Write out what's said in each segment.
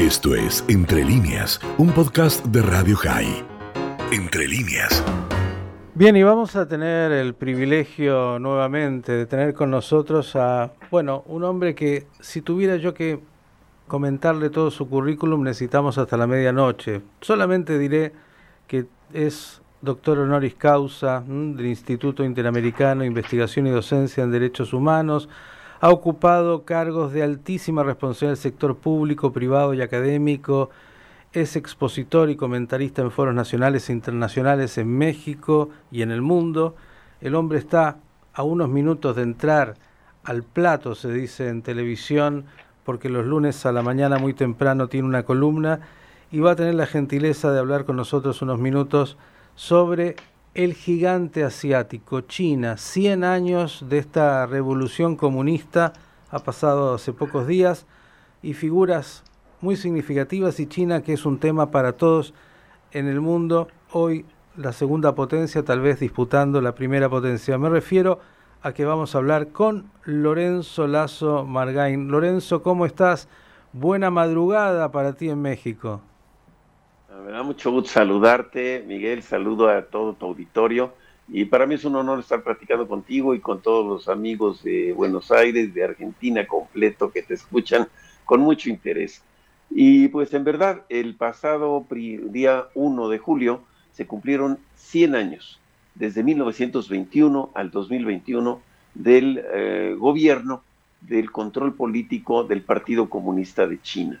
Esto es Entre líneas, un podcast de Radio High. Entre líneas. Bien, y vamos a tener el privilegio nuevamente de tener con nosotros a, bueno, un hombre que si tuviera yo que comentarle todo su currículum necesitamos hasta la medianoche. Solamente diré que es doctor honoris causa del Instituto Interamericano de Investigación y Docencia en Derechos Humanos, ha ocupado cargos de altísima responsabilidad del sector público, privado y académico, es expositor y comentarista en foros nacionales e internacionales en México y en el mundo. El hombre está a unos minutos de entrar al plato, se dice en televisión, porque los lunes a la mañana muy temprano tiene una columna y va a tener la gentileza de hablar con nosotros unos minutos sobre el gigante asiático, China, 100 años de esta revolución comunista, ha pasado hace pocos días, y figuras muy significativas, y China, que es un tema para todos en el mundo, hoy la segunda potencia, tal vez disputando la primera potencia. Me refiero a que vamos a hablar con Lorenzo Lazo Margain. Lorenzo, ¿cómo estás? Buena madrugada para ti en México. Me da mucho gusto saludarte, Miguel, saludo a todo tu auditorio y para mí es un honor estar platicando contigo y con todos los amigos de Buenos Aires, de Argentina completo que te escuchan con mucho interés. Y pues en verdad, el pasado día 1 de julio se cumplieron 100 años, desde 1921 al 2021, del eh, gobierno del control político del Partido Comunista de China.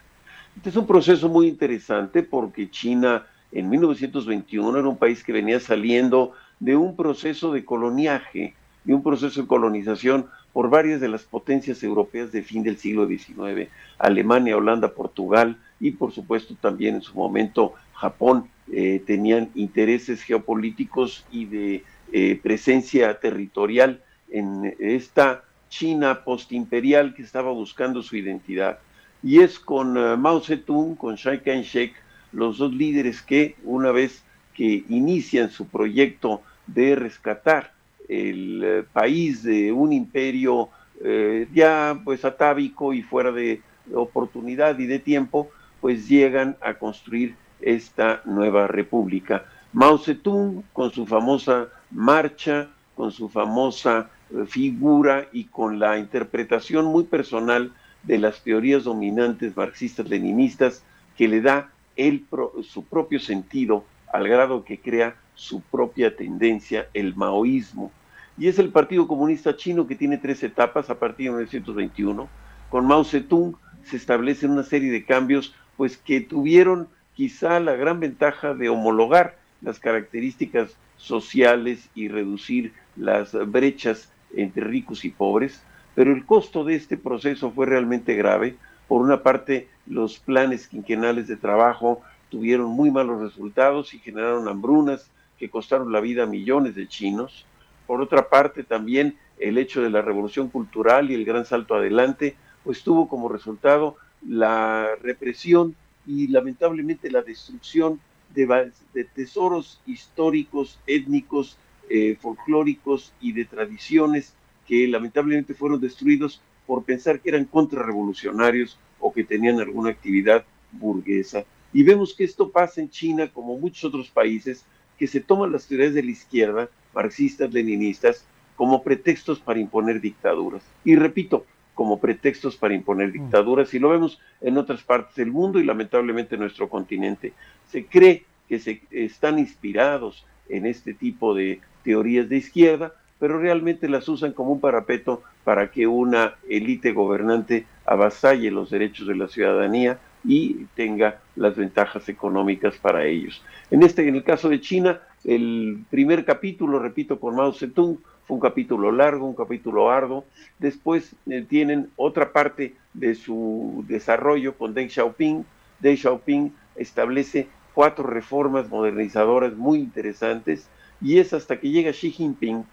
Este es un proceso muy interesante porque China en 1921 era un país que venía saliendo de un proceso de coloniaje, de un proceso de colonización por varias de las potencias europeas de fin del siglo XIX, Alemania, Holanda, Portugal y por supuesto también en su momento Japón, eh, tenían intereses geopolíticos y de eh, presencia territorial en esta China postimperial que estaba buscando su identidad y es con eh, Mao Zedong, con Chiang Kai-shek, los dos líderes que una vez que inician su proyecto de rescatar el eh, país de un imperio eh, ya pues atávico y fuera de oportunidad y de tiempo, pues llegan a construir esta nueva república. Mao Zedong con su famosa marcha, con su famosa figura y con la interpretación muy personal de las teorías dominantes marxistas-leninistas que le da el su propio sentido al grado que crea su propia tendencia, el maoísmo. Y es el Partido Comunista Chino que tiene tres etapas a partir de 1921. Con Mao Zedong se establecen una serie de cambios pues que tuvieron quizá la gran ventaja de homologar las características sociales y reducir las brechas entre ricos y pobres, pero el costo de este proceso fue realmente grave. Por una parte, los planes quinquenales de trabajo tuvieron muy malos resultados y generaron hambrunas que costaron la vida a millones de chinos. Por otra parte, también el hecho de la revolución cultural y el gran salto adelante, pues tuvo como resultado la represión y lamentablemente la destrucción de, tesoros históricos, étnicos, eh, folclóricos y de tradiciones que lamentablemente fueron destruidos por pensar que eran contrarrevolucionarios o que tenían alguna actividad burguesa. Y vemos que esto pasa en China como muchos otros países que se toman las teorías de la izquierda, marxistas, leninistas, como pretextos para imponer dictaduras. Y repito, como pretextos para imponer mm. dictaduras, y lo vemos en otras partes del mundo y lamentablemente en nuestro continente. Se cree que se están inspirados en este tipo de teorías de izquierda, pero realmente las usan como un parapeto para que una élite gobernante avasalle los derechos de la ciudadanía y tenga las ventajas económicas para ellos. En este, en el caso de China, el primer capítulo, repito, con Mao Zedong, fue un capítulo largo, un capítulo arduo. Después eh, tienen otra parte de su desarrollo con Deng Xiaoping. Deng Xiaoping establece cuatro reformas modernizadoras muy interesantes y es hasta que llega Xi Jinping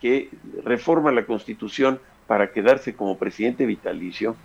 que reforma la constitución para quedarse como presidente vitalicio,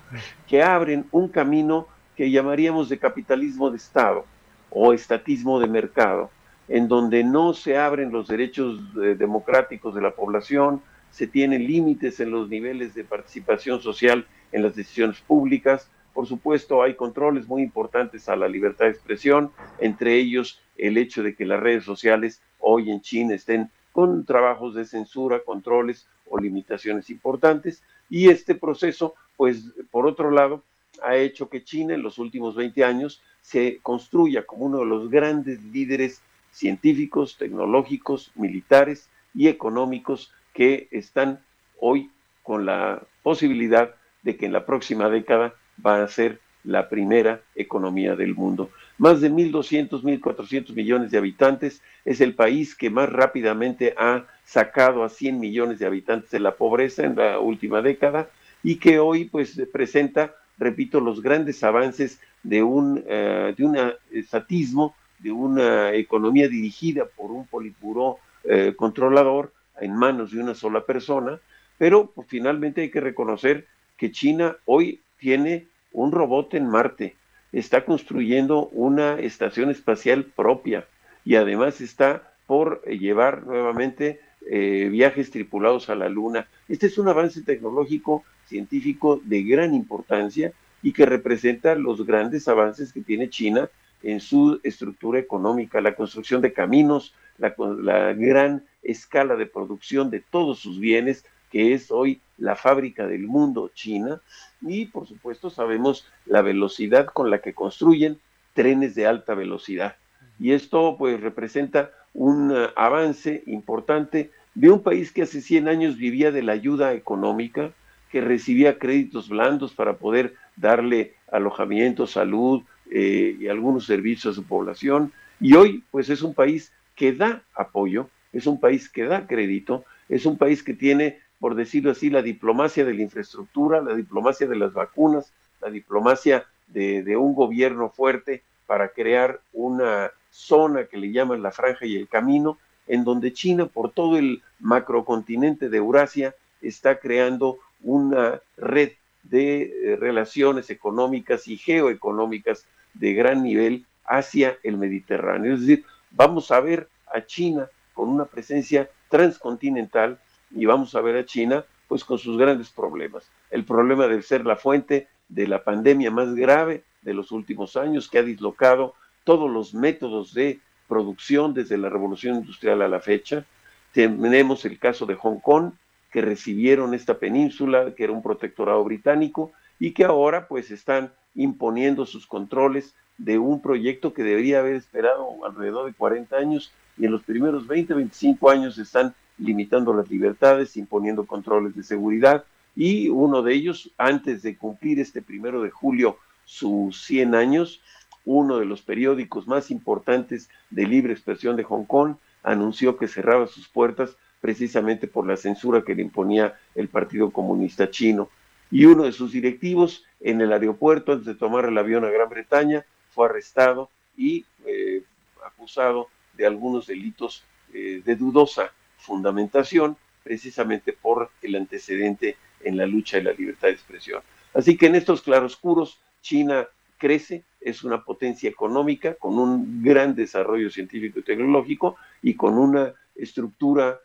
que abren un camino que llamaríamos de capitalismo de Estado o estatismo de mercado, en donde no se abren los derechos eh, democráticos de la población, se tienen límites en los niveles de participación social en las decisiones públicas, por supuesto, hay controles muy importantes a la libertad de expresión, entre ellos el hecho de que las redes sociales hoy en China estén con trabajos de censura, controles o limitaciones importantes. Y este proceso, pues, por otro lado, ha hecho que China en los últimos 20 años se construya como uno de los grandes líderes científicos, tecnológicos, militares y económicos que están hoy con la posibilidad de que en la próxima década va a ser la primera economía del mundo. Más de 1.200, 1.400 millones de habitantes, es el país que más rápidamente ha sacado a 100 millones de habitantes de la pobreza en la última década y que hoy pues presenta, repito, los grandes avances de un, eh, de un estatismo, de una economía dirigida por un politburó eh, controlador en manos de una sola persona, pero pues, finalmente hay que reconocer que China hoy tiene un robot en Marte, está construyendo una estación espacial propia y además está por llevar nuevamente eh, viajes tripulados a la Luna. Este es un avance tecnológico científico de gran importancia y que representa los grandes avances que tiene China en su estructura económica, la construcción de caminos, la, la gran escala de producción de todos sus bienes, que es hoy la fábrica del mundo, China, y por supuesto sabemos la velocidad con la que construyen trenes de alta velocidad. Y esto pues representa un uh, avance importante de un país que hace 100 años vivía de la ayuda económica, que recibía créditos blandos para poder darle alojamiento, salud eh, y algunos servicios a su población. Y hoy pues es un país que da apoyo, es un país que da crédito, es un país que tiene por decirlo así, la diplomacia de la infraestructura, la diplomacia de las vacunas, la diplomacia de, un gobierno fuerte para crear una zona que le llaman la franja y el camino, en donde China, por todo el macrocontinente de Eurasia, está creando una red de eh, relaciones económicas y geoeconómicas de gran nivel hacia el Mediterráneo. Es decir, vamos a ver a China con una presencia transcontinental y vamos a ver a China pues con sus grandes problemas. El problema de ser la fuente de la pandemia más grave de los últimos años que ha dislocado todos los métodos de producción desde la revolución industrial a la fecha. Tenemos el caso de Hong Kong, que recibieron esta península, que era un protectorado británico, y que ahora pues están imponiendo sus controles de un proyecto que debería haber esperado alrededor de 40 años y en los primeros 20, 25 años están limitando las libertades, imponiendo controles de seguridad y uno de ellos, antes de cumplir este primero de julio sus 100 años, uno de los periódicos más importantes de libre expresión de Hong Kong anunció que cerraba sus puertas precisamente por la censura que le imponía el Partido Comunista Chino. Y uno de sus directivos en el aeropuerto, antes de tomar el avión a Gran Bretaña, fue arrestado y eh, acusado de algunos delitos eh, de dudosa fundamentación precisamente por el antecedente en la lucha de la libertad de expresión. Así que en estos claroscuros, China crece, es una potencia económica con un gran desarrollo científico y tecnológico y con una estructura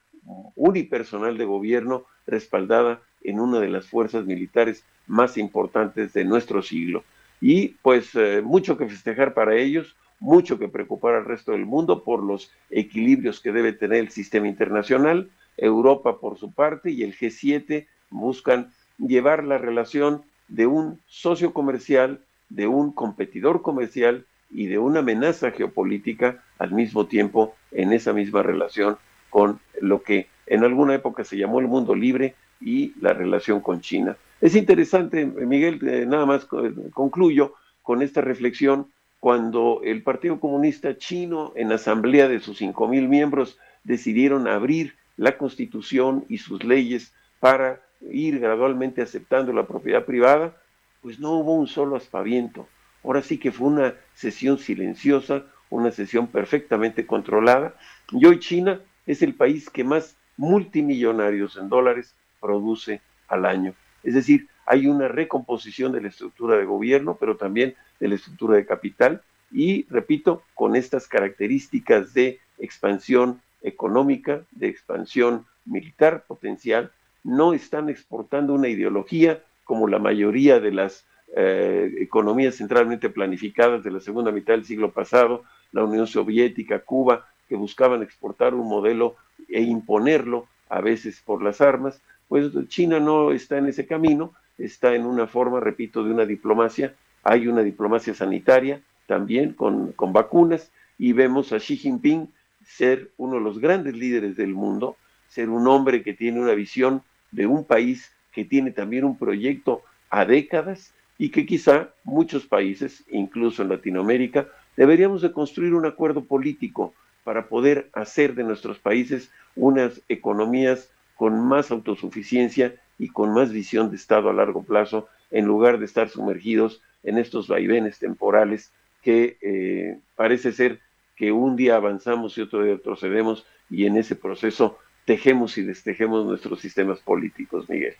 unipersonal de gobierno respaldada en una de las fuerzas militares más importantes de nuestro siglo. Y pues eh, mucho que festejar para ellos, mucho que preocupar al resto del mundo por los equilibrios que debe tener el sistema internacional. Europa, por su parte, y el G7 buscan llevar la relación de un socio comercial, de un competidor comercial y de una amenaza geopolítica al mismo tiempo en esa misma relación con lo que en alguna época se llamó el mundo libre y la relación con China. Es interesante, Miguel, eh, nada más concluyo con esta reflexión cuando el Partido Comunista Chino, en asamblea de sus cinco mil miembros, decidieron abrir la constitución y sus leyes para ir gradualmente aceptando la propiedad privada, pues no hubo un solo aspaviento. Ahora sí que fue una sesión silenciosa, una sesión perfectamente controlada. Y hoy China es el país que más multimillonarios en dólares produce al año. Es decir, hay una recomposición de la estructura de gobierno, pero también de la estructura de capital. Y, repito, con estas características de expansión económica, de expansión militar potencial, no están exportando una ideología como la mayoría de las eh, economías centralmente planificadas de la segunda mitad del siglo pasado, la Unión Soviética, Cuba, que buscaban exportar un modelo e imponerlo, a veces por las armas, pues China no está en ese camino, está en una forma, repito, de una diplomacia, hay una diplomacia sanitaria también con, con vacunas, y vemos a Xi Jinping ser uno de los grandes líderes del mundo, ser un hombre que tiene una visión de un país que tiene también un proyecto a décadas y que quizá muchos países, incluso en Latinoamérica, deberíamos de construir un acuerdo político para poder hacer de nuestros países unas economías con más autosuficiencia y con más visión de Estado a largo plazo, en lugar de estar sumergidos en estos vaivenes temporales que eh, parece ser que un día avanzamos y otro día retrocedemos y en ese proceso tejemos y destejemos nuestros sistemas políticos, Miguel.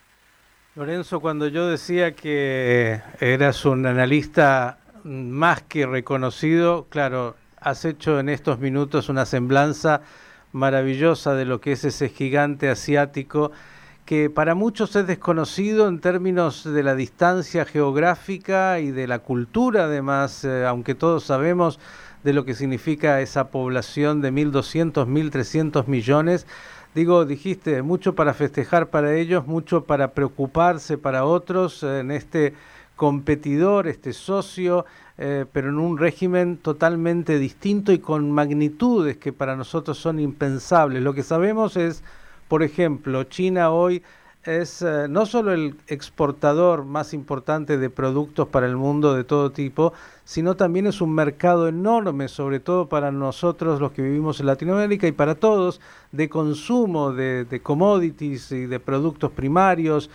Lorenzo, cuando yo decía que eras un analista más que reconocido, claro, has hecho en estos minutos una semblanza maravillosa de lo que es ese gigante asiático que para muchos es desconocido en términos de la distancia geográfica y de la cultura, además, eh, aunque todos sabemos de lo que significa esa población de 1.200, 1.300 millones. Digo, dijiste, mucho para festejar para ellos, mucho para preocuparse para otros en este competidor, este socio, eh, pero en un régimen totalmente distinto y con magnitudes que para nosotros son impensables. Lo que sabemos es, por ejemplo, China hoy es eh, no solo el exportador más importante de productos para el mundo de todo tipo, sino también es un mercado enorme, sobre todo para nosotros los que vivimos en Latinoamérica y para todos, de consumo de, commodities y de productos primarios.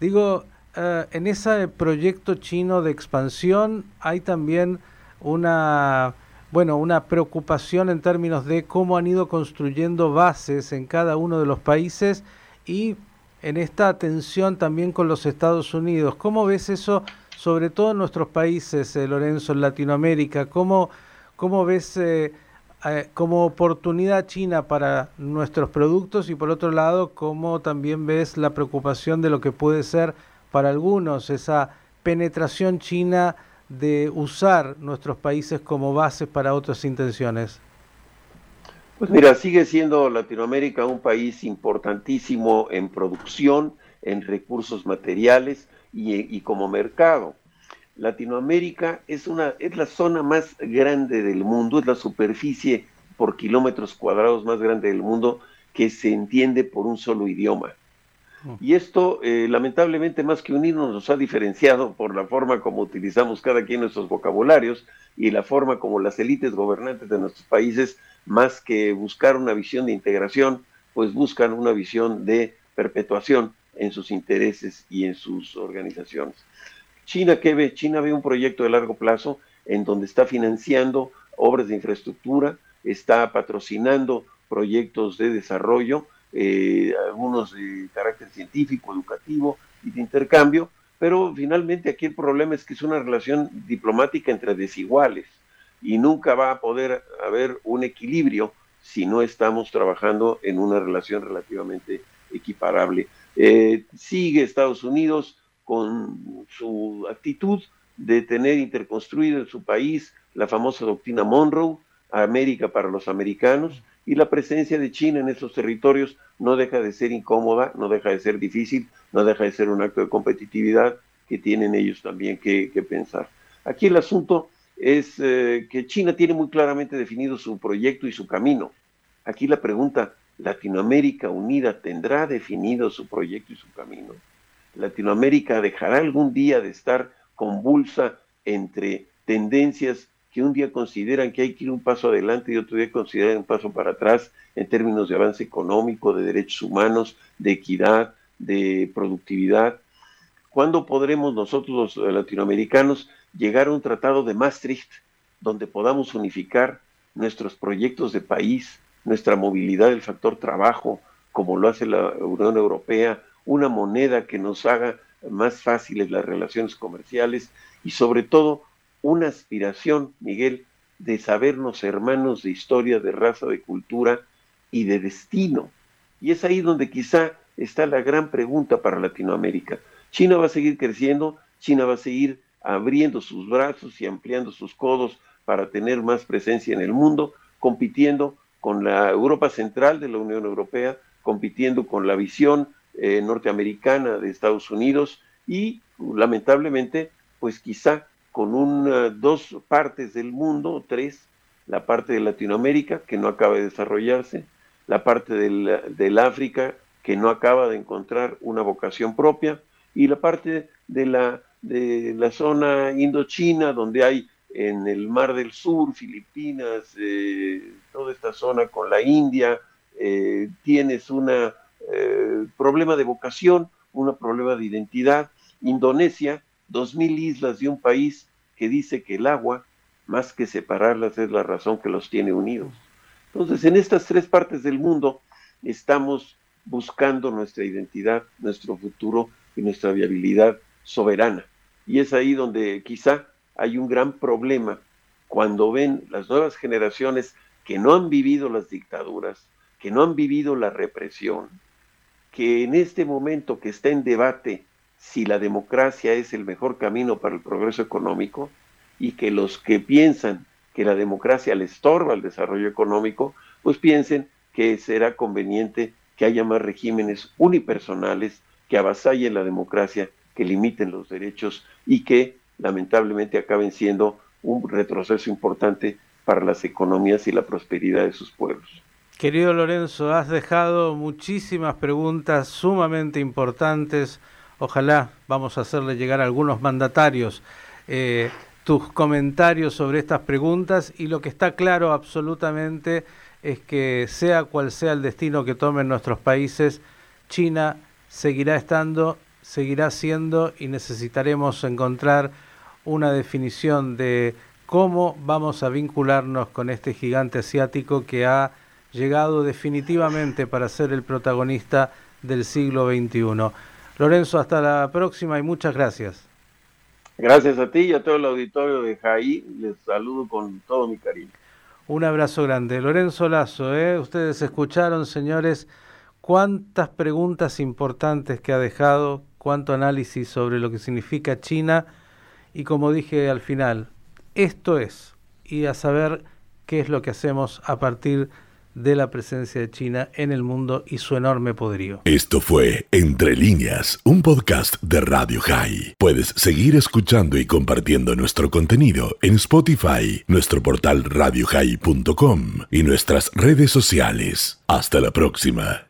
Digo, eh, en ese proyecto chino de expansión hay también una, bueno, una preocupación en términos de cómo han ido construyendo bases en cada uno de los países y en esta tensión también con los Estados Unidos. ¿Cómo ves eso, sobre todo en nuestros países, eh, Lorenzo, en Latinoamérica? ¿Cómo, cómo ves eh, como oportunidad china para nuestros productos y por otro lado, cómo también ves la preocupación de lo que puede ser para algunos esa penetración china de usar nuestros países como bases para otras intenciones? Pues mira, sigue siendo Latinoamérica un país importantísimo en producción, en recursos materiales y, como mercado. Latinoamérica es, una, es la zona más grande del mundo, es la superficie por kilómetros cuadrados más grande del mundo que se entiende por un solo idioma. Y esto, eh, lamentablemente, más que unirnos, nos ha diferenciado por la forma como utilizamos cada quien nuestros vocabularios y la forma como las élites gobernantes de nuestros países, más que buscar una visión de integración, pues buscan una visión de perpetuación en sus intereses y en sus organizaciones. China, ¿qué ve? China ve un proyecto de largo plazo en donde está financiando obras de infraestructura, está patrocinando proyectos de desarrollo, eh, algunos de carácter científico, educativo y de intercambio, pero finalmente aquí el problema es que es una relación diplomática entre desiguales y nunca va a poder haber un equilibrio si no estamos trabajando en una relación relativamente equiparable. Eh, sigue Estados Unidos con su actitud de tener interconstruido en su país la famosa doctrina Monroe, América para los americanos, y la presencia de China en esos territorios no deja de ser incómoda, no deja de ser difícil, no deja de ser un acto de competitividad que tienen ellos también que, pensar. Aquí el asunto es eh, que China tiene muy claramente definido su proyecto y su camino. Aquí la pregunta, ¿Latinoamérica unida tendrá definido su proyecto y su camino? ¿Latinoamérica dejará algún día de estar convulsa entre tendencias que un día consideran que hay que ir un paso adelante y otro día consideran un paso para atrás en términos de avance económico, de derechos humanos, de equidad, de productividad. ¿Cuándo podremos nosotros los latinoamericanos llegar a un tratado de Maastricht donde podamos unificar nuestros proyectos de país, nuestra movilidad, el factor trabajo, como lo hace la Unión Europea, una moneda que nos haga más fáciles las relaciones comerciales y sobre todo una aspiración, Miguel, de sabernos hermanos de historia, de raza, de cultura y de destino. Y es ahí donde quizá está la gran pregunta para Latinoamérica. China va a seguir creciendo, China va a seguir abriendo sus brazos y ampliando sus codos para tener más presencia en el mundo, compitiendo con la Europa Central de la Unión Europea, compitiendo con la visión eh, norteamericana de Estados Unidos y lamentablemente, pues quizá con una, dos partes del mundo, tres, la parte de Latinoamérica que no acaba de desarrollarse, la parte del, del África que no acaba de encontrar una vocación propia y la parte de la, de la zona indochina donde hay en el Mar del Sur, Filipinas, eh, toda esta zona con la India, eh, tienes un eh, problema de vocación, un problema de identidad. Indonesia, dos mil islas de un país que dice que el agua, más que separarlas, es la razón que los tiene unidos. Entonces, en estas tres partes del mundo estamos buscando nuestra identidad, nuestro futuro y nuestra viabilidad soberana. Y es ahí donde quizá hay un gran problema cuando ven las nuevas generaciones que no han vivido las dictaduras, que no han vivido la represión, que en este momento que está en debate si la democracia es el mejor camino para el progreso económico y que los que piensan que la democracia le estorba al desarrollo económico, pues piensen que será conveniente que haya más regímenes unipersonales que avasallen la democracia, que limiten los derechos y que lamentablemente acaben siendo un retroceso importante para las economías y la prosperidad de sus pueblos. Querido Lorenzo, has dejado muchísimas preguntas sumamente importantes. Ojalá vamos a hacerle llegar a algunos mandatarios eh, tus comentarios sobre estas preguntas y lo que está claro absolutamente es que sea cual sea el destino que tomen nuestros países, China seguirá estando, seguirá siendo y necesitaremos encontrar una definición de cómo vamos a vincularnos con este gigante asiático que ha llegado definitivamente para ser el protagonista del siglo XXI. Lorenzo, hasta la próxima y muchas gracias. Gracias a ti y a todo el auditorio de JAI. Les saludo con todo mi cariño. Un abrazo grande. Lorenzo Lazo, ¿eh? ustedes escucharon, señores, cuántas preguntas importantes que ha dejado, cuánto análisis sobre lo que significa China y como dije al final, esto es, y a saber qué es lo que hacemos a partir de la presencia de China en el mundo y su enorme poderío. Esto fue Entre líneas, un podcast de Radio High. Puedes seguir escuchando y compartiendo nuestro contenido en Spotify, nuestro portal radiohigh.com y nuestras redes sociales. Hasta la próxima.